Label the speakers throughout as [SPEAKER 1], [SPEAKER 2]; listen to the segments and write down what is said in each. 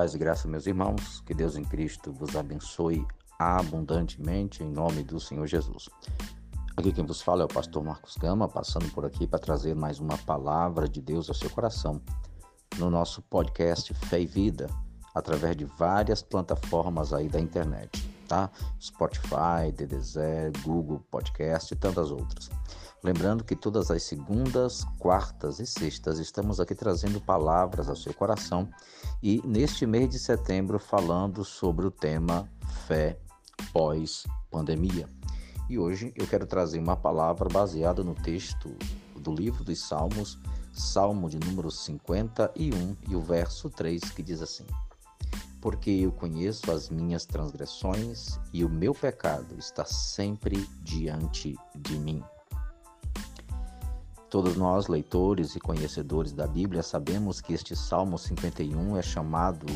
[SPEAKER 1] Paz e graça, meus irmãos, que Deus em Cristo vos abençoe abundantemente em nome do Senhor Jesus. Aqui quem vos fala é o pastor Marcos Gama, passando por aqui para trazer mais uma palavra de Deus ao seu coração no nosso podcast Fé e Vida, através de várias plataformas aí da internet, tá? Spotify, DDZ, Google Podcast e tantas outras. Lembrando que todas as segundas, quartas e sextas estamos aqui trazendo palavras ao seu coração e neste mês de setembro falando sobre o tema fé pós-pandemia. E hoje eu quero trazer uma palavra baseada no texto do livro dos Salmos, Salmo de número 51 e o verso 3 que diz assim: Porque eu conheço as minhas transgressões e o meu pecado está sempre diante de mim. Todos nós, leitores e conhecedores da Bíblia, sabemos que este Salmo 51 é chamado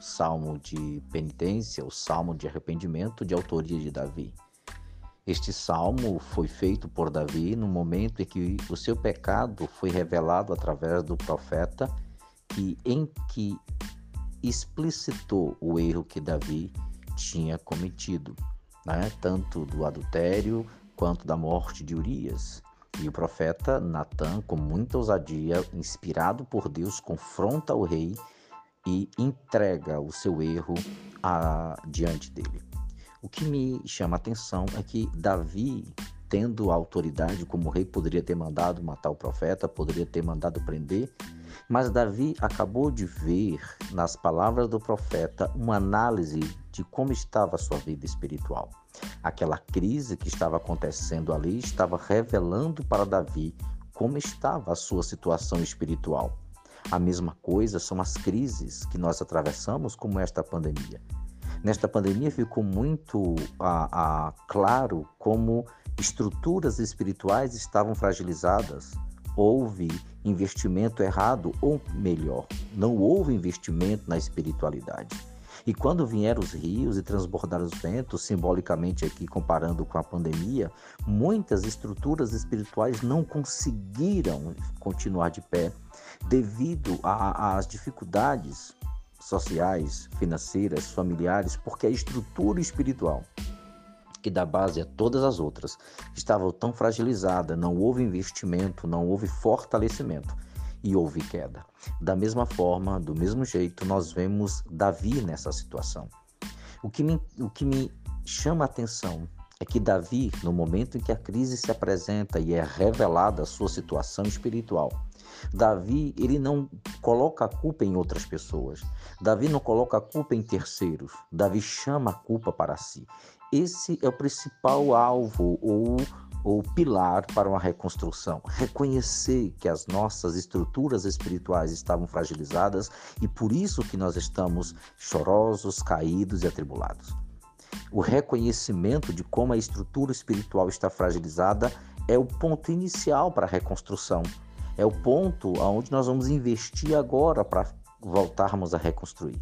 [SPEAKER 1] Salmo de penitência, o Salmo de arrependimento de autoria de Davi. Este salmo foi feito por Davi no momento em que o seu pecado foi revelado através do profeta, que em que explicitou o erro que Davi tinha cometido, né? tanto do adultério quanto da morte de Urias. E o profeta Natan, com muita ousadia, inspirado por Deus, confronta o rei e entrega o seu erro a, diante dele. O que me chama a atenção é que Davi, tendo autoridade como rei, poderia ter mandado matar o profeta, poderia ter mandado prender, mas Davi acabou de ver nas palavras do profeta uma análise de como estava a sua vida espiritual. Aquela crise que estava acontecendo ali estava revelando para Davi como estava a sua situação espiritual. A mesma coisa são as crises que nós atravessamos, como esta pandemia. Nesta pandemia ficou muito a, a, claro como estruturas espirituais estavam fragilizadas. Houve investimento errado, ou melhor, não houve investimento na espiritualidade. E quando vieram os rios e transbordaram os ventos, simbolicamente aqui comparando com a pandemia, muitas estruturas espirituais não conseguiram continuar de pé devido às dificuldades sociais, financeiras, familiares, porque a estrutura espiritual que dá base a todas as outras estava tão fragilizada, não houve investimento, não houve fortalecimento e houve queda. Da mesma forma, do mesmo jeito, nós vemos Davi nessa situação. O que me, o que me chama a atenção é que Davi, no momento em que a crise se apresenta e é revelada a sua situação espiritual, Davi, ele não coloca a culpa em outras pessoas. Davi não coloca a culpa em terceiros. Davi chama a culpa para si. Esse é o principal alvo ou pilar para uma reconstrução. Reconhecer que as nossas estruturas espirituais estavam fragilizadas e por isso que nós estamos chorosos, caídos e atribulados. O reconhecimento de como a estrutura espiritual está fragilizada é o ponto inicial para a reconstrução. É o ponto onde nós vamos investir agora para voltarmos a reconstruir.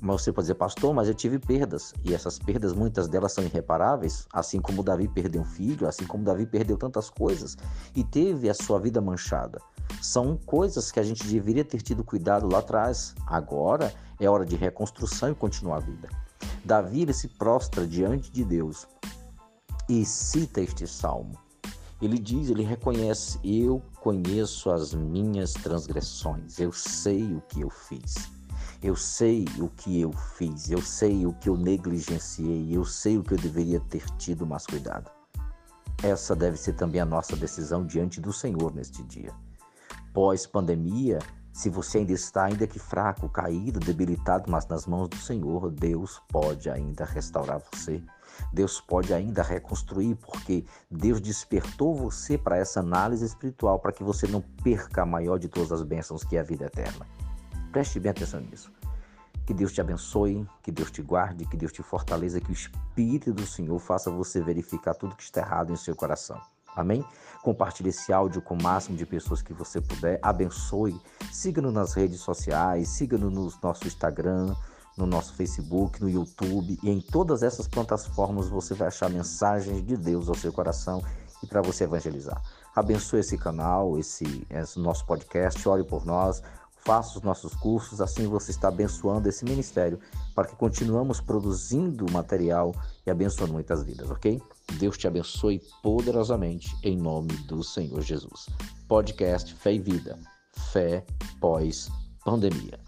[SPEAKER 1] Mas você pode dizer, pastor, mas eu tive perdas. E essas perdas, muitas delas são irreparáveis, assim como Davi perdeu um filho, assim como Davi perdeu tantas coisas e teve a sua vida manchada. São coisas que a gente deveria ter tido cuidado lá atrás. Agora é hora de reconstrução e continuar a vida. Davi ele se prostra diante de Deus e cita este salmo. Ele diz, ele reconhece: Eu conheço as minhas transgressões, eu sei o que eu fiz. Eu sei o que eu fiz, eu sei o que eu negligenciei, eu sei o que eu deveria ter tido mais cuidado. Essa deve ser também a nossa decisão diante do Senhor neste dia. Pós-pandemia, se você ainda está, ainda que fraco, caído, debilitado, mas nas mãos do Senhor, Deus pode ainda restaurar você. Deus pode ainda reconstruir, porque Deus despertou você para essa análise espiritual, para que você não perca a maior de todas as bênçãos, que é a vida eterna. Preste bem atenção nisso. Que Deus te abençoe, que Deus te guarde, que Deus te fortaleça, que o Espírito do Senhor faça você verificar tudo que está errado em seu coração. Amém? Compartilhe esse áudio com o máximo de pessoas que você puder. Abençoe. Siga-nos nas redes sociais, siga-nos no nosso Instagram, no nosso Facebook, no YouTube e em todas essas plataformas você vai achar mensagens de Deus ao seu coração e para você evangelizar. Abençoe esse canal, esse, esse nosso podcast, ore por nós, faça os nossos cursos, assim você está abençoando esse ministério para que continuamos produzindo material e abençoando muitas vidas, ok? Deus te abençoe poderosamente em nome do Senhor Jesus. Podcast Fé e Vida. Fé pós pandemia.